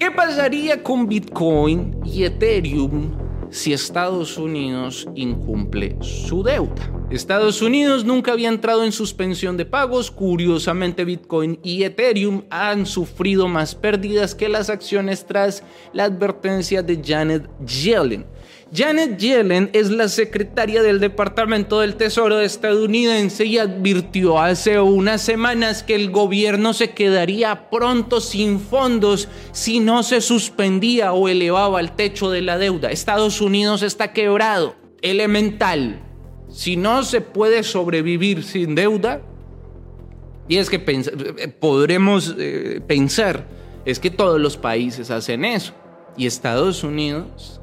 ¿Qué pasaría con Bitcoin y Ethereum si Estados Unidos incumple su deuda? Estados Unidos nunca había entrado en suspensión de pagos. Curiosamente, Bitcoin y Ethereum han sufrido más pérdidas que las acciones tras la advertencia de Janet Yellen. Janet Yellen es la secretaria del Departamento del Tesoro estadounidense y advirtió hace unas semanas que el gobierno se quedaría pronto sin fondos si no se suspendía o elevaba el techo de la deuda. Estados Unidos está quebrado. Elemental si no se puede sobrevivir sin deuda, y es que podremos eh, pensar, es que todos los países hacen eso. Y Estados Unidos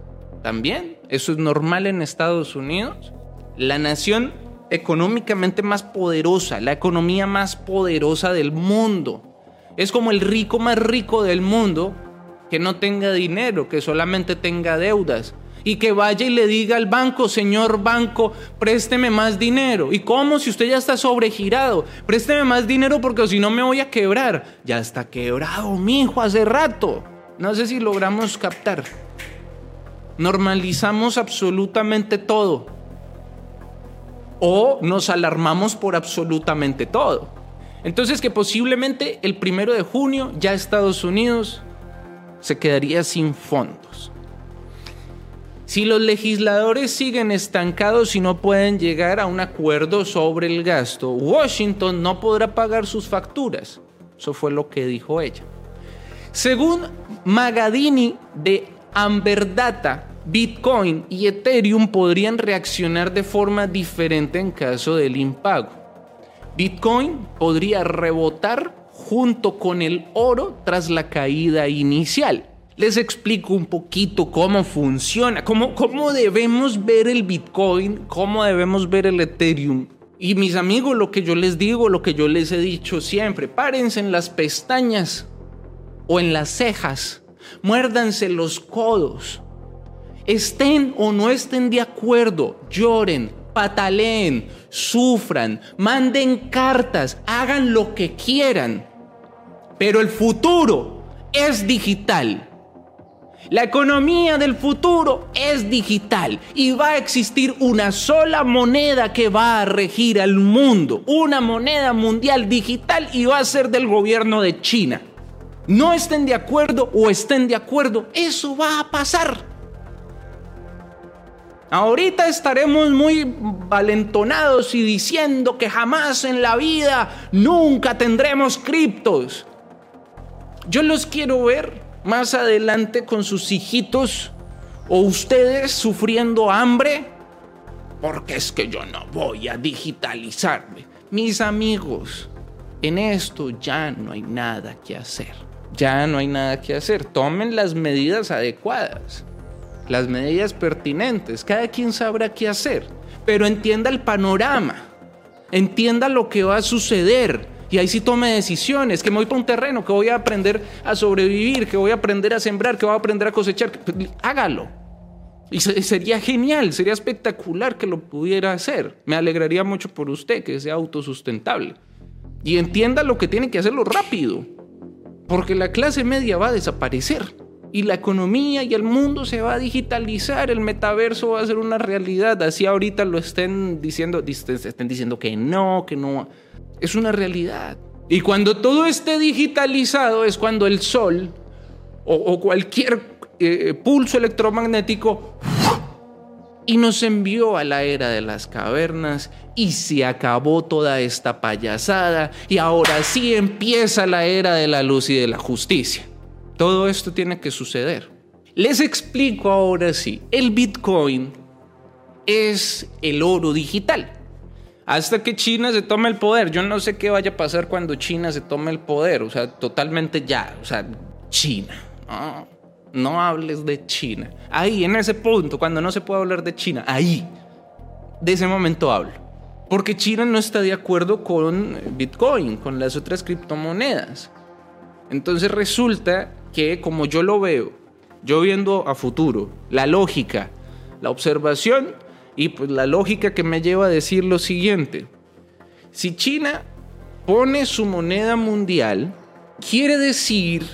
también. Eso es normal en Estados Unidos. La nación económicamente más poderosa, la economía más poderosa del mundo. Es como el rico más rico del mundo que no tenga dinero, que solamente tenga deudas y que vaya y le diga al banco, señor banco, présteme más dinero. ¿Y cómo? Si usted ya está sobregirado, présteme más dinero porque si no me voy a quebrar. Ya está quebrado, mi hijo, hace rato. No sé si logramos captar. Normalizamos absolutamente todo. O nos alarmamos por absolutamente todo. Entonces que posiblemente el primero de junio ya Estados Unidos se quedaría sin fondos. Si los legisladores siguen estancados y no pueden llegar a un acuerdo sobre el gasto, Washington no podrá pagar sus facturas. Eso fue lo que dijo ella. Según Magadini de Amberdata, Bitcoin y Ethereum podrían reaccionar de forma diferente en caso del impago. Bitcoin podría rebotar junto con el oro tras la caída inicial les explico un poquito cómo funciona, cómo, cómo debemos ver el Bitcoin, cómo debemos ver el Ethereum. Y mis amigos, lo que yo les digo, lo que yo les he dicho siempre, párense en las pestañas o en las cejas, muérdanse los codos, estén o no estén de acuerdo, lloren, pataleen, sufran, manden cartas, hagan lo que quieran. Pero el futuro es digital. La economía del futuro es digital y va a existir una sola moneda que va a regir al mundo, una moneda mundial digital y va a ser del gobierno de China. No estén de acuerdo o estén de acuerdo, eso va a pasar. Ahorita estaremos muy valentonados y diciendo que jamás en la vida nunca tendremos criptos. Yo los quiero ver más adelante con sus hijitos o ustedes sufriendo hambre? Porque es que yo no voy a digitalizarme. Mis amigos, en esto ya no hay nada que hacer. Ya no hay nada que hacer. Tomen las medidas adecuadas, las medidas pertinentes. Cada quien sabrá qué hacer. Pero entienda el panorama. Entienda lo que va a suceder y ahí sí tome decisiones, que me voy para un terreno, que voy a aprender a sobrevivir, que voy a aprender a sembrar, que voy a aprender a cosechar. Pues, hágalo. Y sería genial, sería espectacular que lo pudiera hacer. Me alegraría mucho por usted que sea autosustentable. Y entienda lo que tiene que hacerlo rápido. Porque la clase media va a desaparecer. Y la economía y el mundo se va a digitalizar. El metaverso va a ser una realidad. Así ahorita lo estén diciendo, estén diciendo que no, que no es una realidad. Y cuando todo esté digitalizado es cuando el sol o, cualquier eh, pulso electromagnético y nos envió a la era de las cavernas y se acabó toda esta payasada y ahora sí empieza la era de la luz y de la justicia. Todo esto tiene que suceder. Les explico ahora sí, el Bitcoin es el oro digital hasta que China se tome el poder. Yo no sé qué vaya a pasar cuando China se tome el poder, o sea, totalmente ya, o sea, China. No, no hables de China. Ahí, en ese punto, cuando no se puede hablar de China, ahí, de ese momento hablo. Porque China no está de acuerdo con Bitcoin, con las otras criptomonedas. Entonces resulta que, como yo lo veo, yo viendo a futuro, la lógica, la observación, y pues la lógica que me lleva a decir lo siguiente. Si China pone su moneda mundial, quiere decir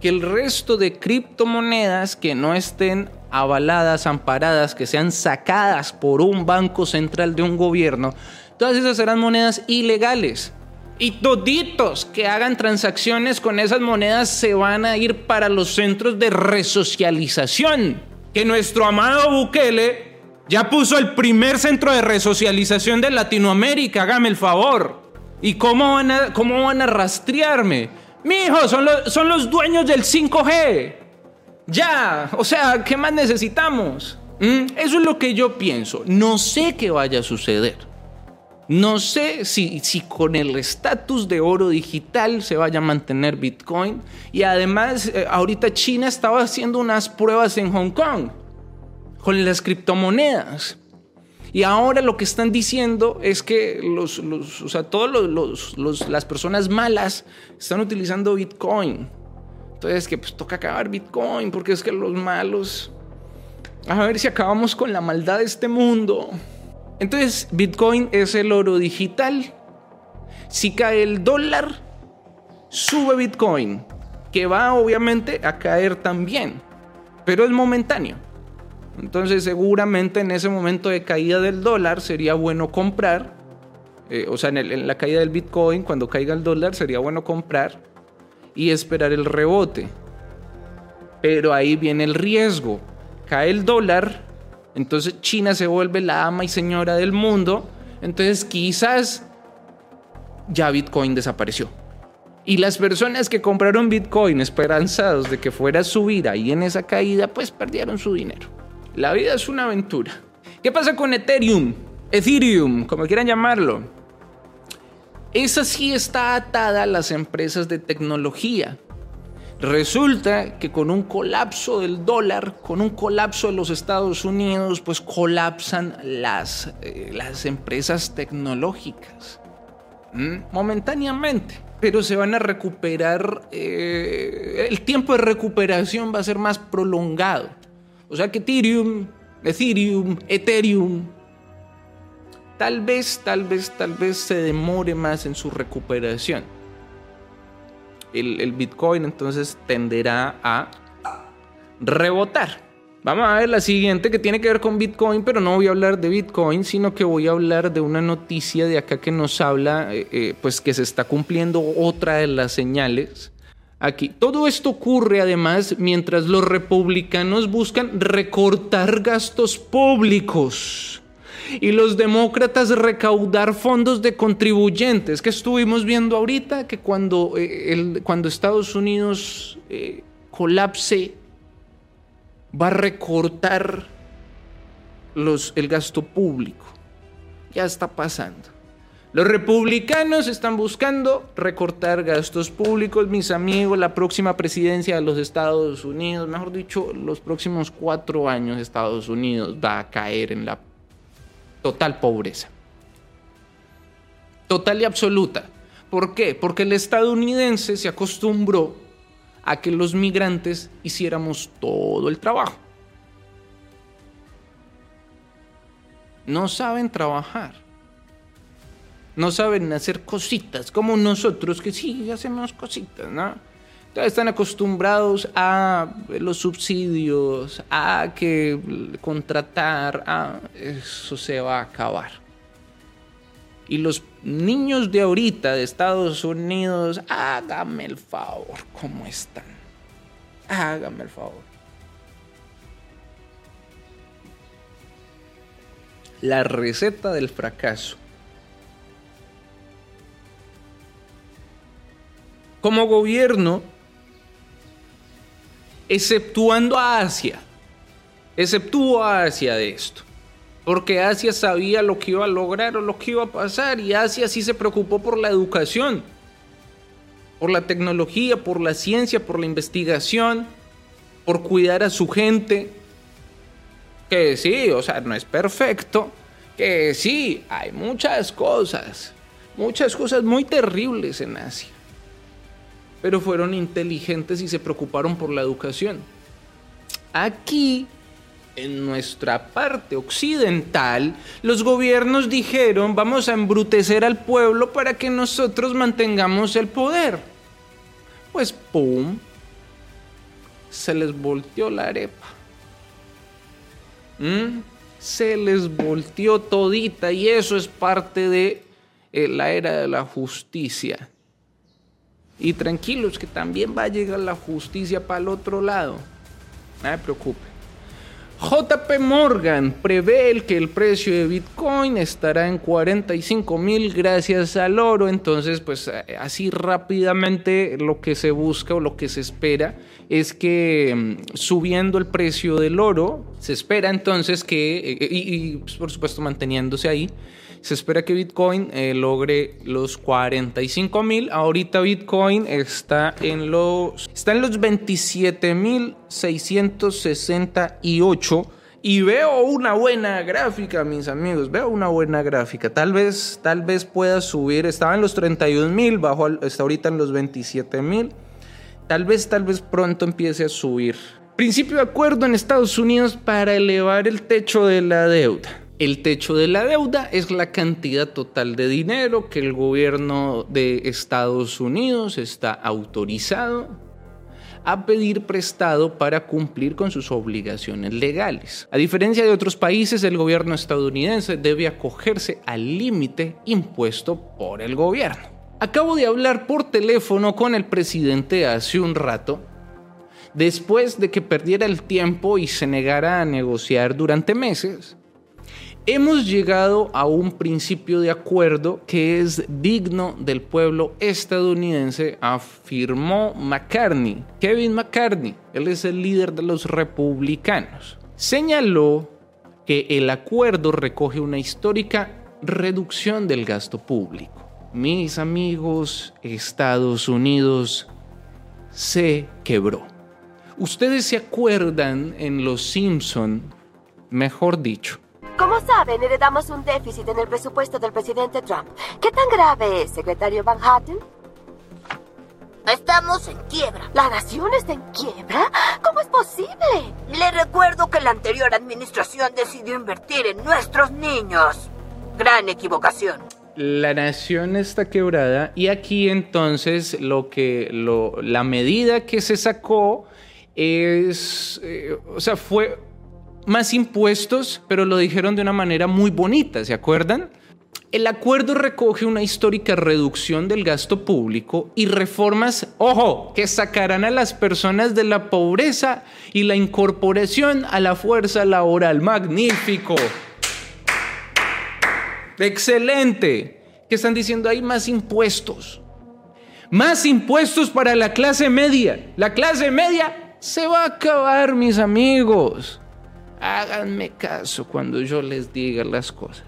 que el resto de criptomonedas que no estén avaladas, amparadas, que sean sacadas por un banco central de un gobierno, todas esas serán monedas ilegales. Y toditos que hagan transacciones con esas monedas se van a ir para los centros de resocialización. Que nuestro amado Bukele ya puso el primer centro de resocialización de Latinoamérica, hágame el favor. ¿Y cómo van a, cómo van a rastrearme? Mijo, son los, son los dueños del 5G. Ya, o sea, ¿qué más necesitamos? ¿Mm? Eso es lo que yo pienso. No sé qué vaya a suceder. No sé si, si con el estatus de oro digital se vaya a mantener Bitcoin. Y además, eh, ahorita China estaba haciendo unas pruebas en Hong Kong con las criptomonedas. Y ahora lo que están diciendo es que los, o sea, todas las personas malas están utilizando Bitcoin. Entonces, que pues toca acabar Bitcoin porque es que los malos... A ver si acabamos con la maldad de este mundo. Entonces, Bitcoin es el oro digital. Si cae el dólar, sube Bitcoin, que va obviamente a caer también, pero es momentáneo. Entonces, seguramente en ese momento de caída del dólar sería bueno comprar, eh, o sea, en, en la caída del Bitcoin, cuando caiga el dólar, sería bueno comprar y esperar el rebote. Pero ahí viene el riesgo. Cae el dólar, entonces China se vuelve la ama y señora del mundo. Entonces quizás ya Bitcoin desapareció. Y las personas que compraron Bitcoin esperanzados de que fuera a subir ahí en esa caída, pues perdieron su dinero. La vida es una aventura. ¿Qué pasa con Ethereum? Ethereum, como quieran llamarlo. Esa sí está atada a las empresas de tecnología. Resulta que con un colapso del dólar, con un colapso de los Estados Unidos, pues colapsan las, eh, las empresas tecnológicas. Momentáneamente. Pero se van a recuperar, eh, el tiempo de recuperación va a ser más prolongado. O sea que Ethereum, Ethereum, Ethereum, tal vez, tal vez, tal vez se demore más en su recuperación el, Bitcoin entonces tenderá a rebotar. Vamos a ver la siguiente que tiene que ver con Bitcoin, pero no voy a hablar de Bitcoin, sino que voy a hablar de una noticia de acá que nos habla, eh, eh, pues que se está cumpliendo otra de las señales. Aquí, todo esto ocurre además mientras los republicanos buscan recortar gastos públicos y los demócratas recaudar fondos de contribuyentes, que estuvimos viendo ahorita, que cuando, eh, cuando Estados Unidos eh, colapse, va a recortar los, el gasto público. Ya está pasando. Los republicanos están buscando recortar gastos públicos, mis amigos, la próxima presidencia de los Estados Unidos, mejor dicho, los próximos cuatro años Estados Unidos va a caer en la total pobreza. Total y absoluta. ¿Por qué? Porque el estadounidense se acostumbró a que los migrantes hiciéramos todo el trabajo. No saben trabajar. No saben hacer cositas como nosotros que sí hacemos cositas, ¿no? Están acostumbrados a los subsidios, a que contratar, a eso se va a acabar. Y los niños de ahorita de Estados Unidos, hágame el favor, ¿cómo están? Hágame el favor. La receta del fracaso. Como gobierno, exceptuando a Asia, exceptuó a Asia de esto, porque Asia sabía lo que iba a lograr o lo que iba a pasar y Asia sí se preocupó por la educación, por la tecnología, por la ciencia, por la investigación, por cuidar a su gente, que sí, o sea, no es perfecto, que sí, hay muchas cosas, muchas cosas muy terribles en Asia pero fueron inteligentes y se preocuparon por la educación. Aquí, en nuestra parte occidental, los gobiernos dijeron, vamos a embrutecer al pueblo para que nosotros mantengamos el poder. Pues, ¡pum! se les volteó la arepa. ¿Mm? Se les volteó todita y eso es parte de eh, la era de la justicia. Y tranquilos que también va a llegar la justicia para el otro lado. No me preocupe. JP Morgan prevé que el precio de Bitcoin estará en 45 mil gracias al oro. Entonces, pues eh, así rápidamente lo que se busca o lo que se espera es que mm, subiendo el precio del oro, se espera entonces que, eh, y, pues, por supuesto manteniéndose ahí, se espera que Bitcoin eh, logre los 45 mil. Ahorita Bitcoin está en los, está en los 27 mil 668 y veo una buena gráfica, mis amigos. Veo una buena gráfica. Tal vez, tal vez pueda subir. Estaba en los 31 mil, bajo, está ahorita en los 27 mil. Tal vez, tal vez pronto empiece a subir. Principio de acuerdo en Estados Unidos para elevar el techo de la deuda. El techo de la deuda es la cantidad total de dinero que el gobierno de Estados Unidos está autorizado a pedir prestado para cumplir con sus obligaciones legales. A diferencia de otros países, el gobierno estadounidense debe acogerse al límite impuesto por el gobierno. Acabo de hablar por teléfono con el presidente hace un rato, después de que perdiera el tiempo y se negara a negociar durante meses hemos llegado a un principio de acuerdo que es digno del pueblo estadounidense, afirmó McCartney. Kevin McCartney, él es el líder de los republicanos, señaló que el acuerdo recoge una histórica reducción del gasto público. Mis amigos, Estados Unidos se quebró. Ustedes se acuerdan en Los Simpson, mejor dicho, como saben, heredamos un déficit en el presupuesto del presidente Trump. ¿Qué tan grave es, secretario Van Hatten? Estamos en quiebra. ¿La nación está en quiebra? ¿Cómo es posible? Le recuerdo que la anterior administración decidió invertir en nuestros niños. Gran equivocación. La nación está quebrada y aquí entonces lo que lo, la medida que se sacó es, eh, o sea, fue más impuestos, pero lo dijeron de una manera muy bonita, ¿se acuerdan? El acuerdo recoge una histórica reducción del gasto público y reformas, ojo, que sacarán a las personas de la pobreza y la incorporación a la fuerza laboral. Magnífico. Excelente. ¿Qué están diciendo ahí? Más impuestos. Más impuestos para la clase media. La clase media se va a acabar, mis amigos. Háganme caso cuando yo les diga las cosas.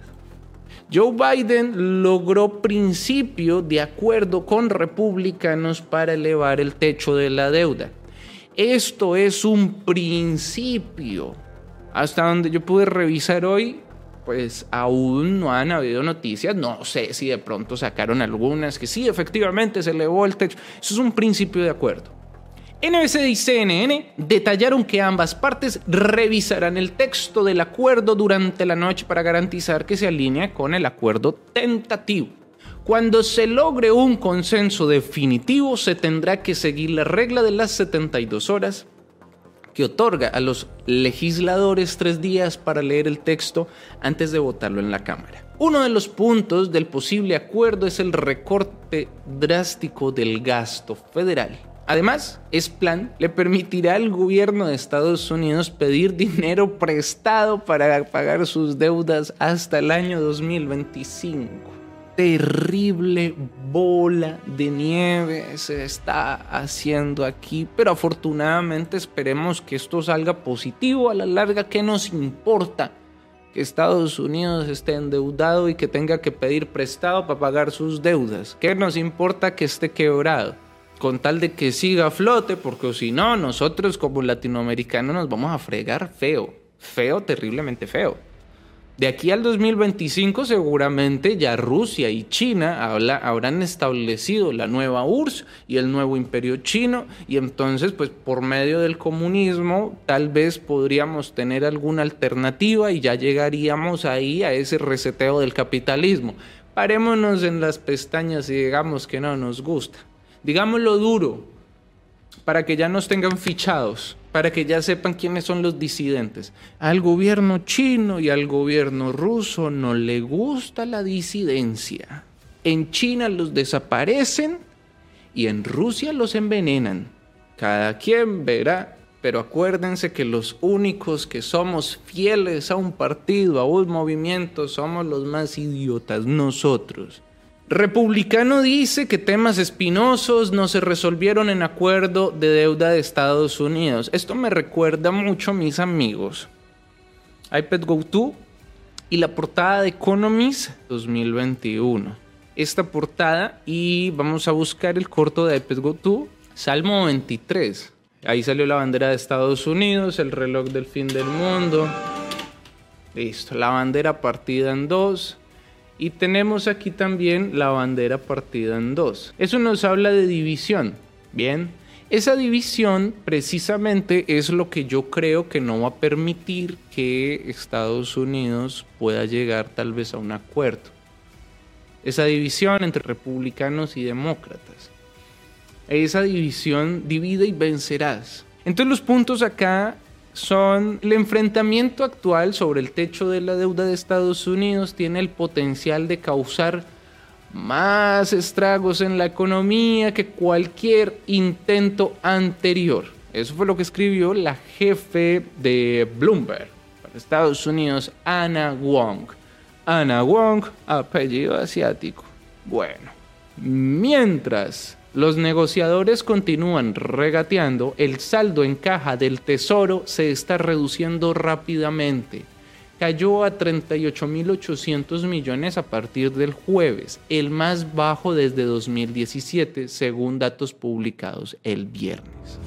Joe Biden logró principio de acuerdo con republicanos para elevar el techo de la deuda. Esto es un principio. Hasta donde yo pude revisar hoy, pues aún no han habido noticias. No sé si de pronto sacaron algunas que sí, efectivamente se elevó el techo. Eso es un principio de acuerdo. NBC y CNN detallaron que ambas partes revisarán el texto del acuerdo durante la noche para garantizar que se alinea con el acuerdo tentativo. Cuando se logre un consenso definitivo, se tendrá que seguir la regla de las 72 horas que otorga a los legisladores tres días para leer el texto antes de votarlo en la Cámara. Uno de los puntos del posible acuerdo es el recorte drástico del gasto federal Además, es plan le permitirá al gobierno de Estados Unidos pedir dinero prestado para pagar sus deudas hasta el año 2025. Terrible bola de nieve se está haciendo aquí, pero afortunadamente esperemos que esto salga positivo a la larga. ¿Qué nos importa? que Estados Unidos esté endeudado y que tenga que pedir prestado para pagar sus deudas. ¿Qué nos importa que esté quebrado? Con tal de que siga a flote, porque si no, nosotros como latinoamericanos nos vamos a fregar feo, feo, terriblemente feo. De aquí al 2025 seguramente ya Rusia y China habrán establecido la nueva URSS y el nuevo imperio chino y entonces pues por medio del comunismo tal vez podríamos tener alguna alternativa y ya llegaríamos ahí a ese reseteo del capitalismo. Parémonos en las pestañas y digamos que no nos gusta digámoslo duro, para que ya nos tengan fichados, para que ya sepan quiénes son los disidentes. Al gobierno chino y al gobierno ruso no le gusta la disidencia. En China los desaparecen y en Rusia los envenenan. Cada quien verá, pero acuérdense que los únicos que somos fieles a un partido, a un movimiento, somos los más idiotas, nosotros. Republicano dice que temas espinosos no se resolvieron en acuerdo de deuda de Estados Unidos. Esto me recuerda mucho, mis amigos, iPad Go 2 y la portada de Economist 2021. Esta portada y vamos a buscar el corto de iPad Go 2, Salmo 23. Ahí salió la bandera de Estados Unidos, el reloj del fin del mundo. Listo, la bandera partida en dos y tenemos aquí también la bandera partida en dos. Eso nos habla de división. Bien, esa división precisamente es lo que yo creo que no va a permitir que Estados Unidos pueda llegar tal vez a un acuerdo. Esa división entre republicanos y demócratas. Esa división divide y vencerás. Entonces los puntos acá son el enfrentamiento actual sobre el techo de la deuda de Estados Unidos tiene el potencial de causar más estragos en la economía que cualquier intento anterior. Eso fue lo que escribió la jefe de Bloomberg para Estados Unidos, Anna Wong. Anna Wong, apellido asiático. Bueno, mientras los negociadores continúan regateando, el saldo en caja del tesoro se está reduciendo rápidamente. Cayó a 38.800 millones a partir del jueves, el más bajo desde 2017, según datos publicados el viernes.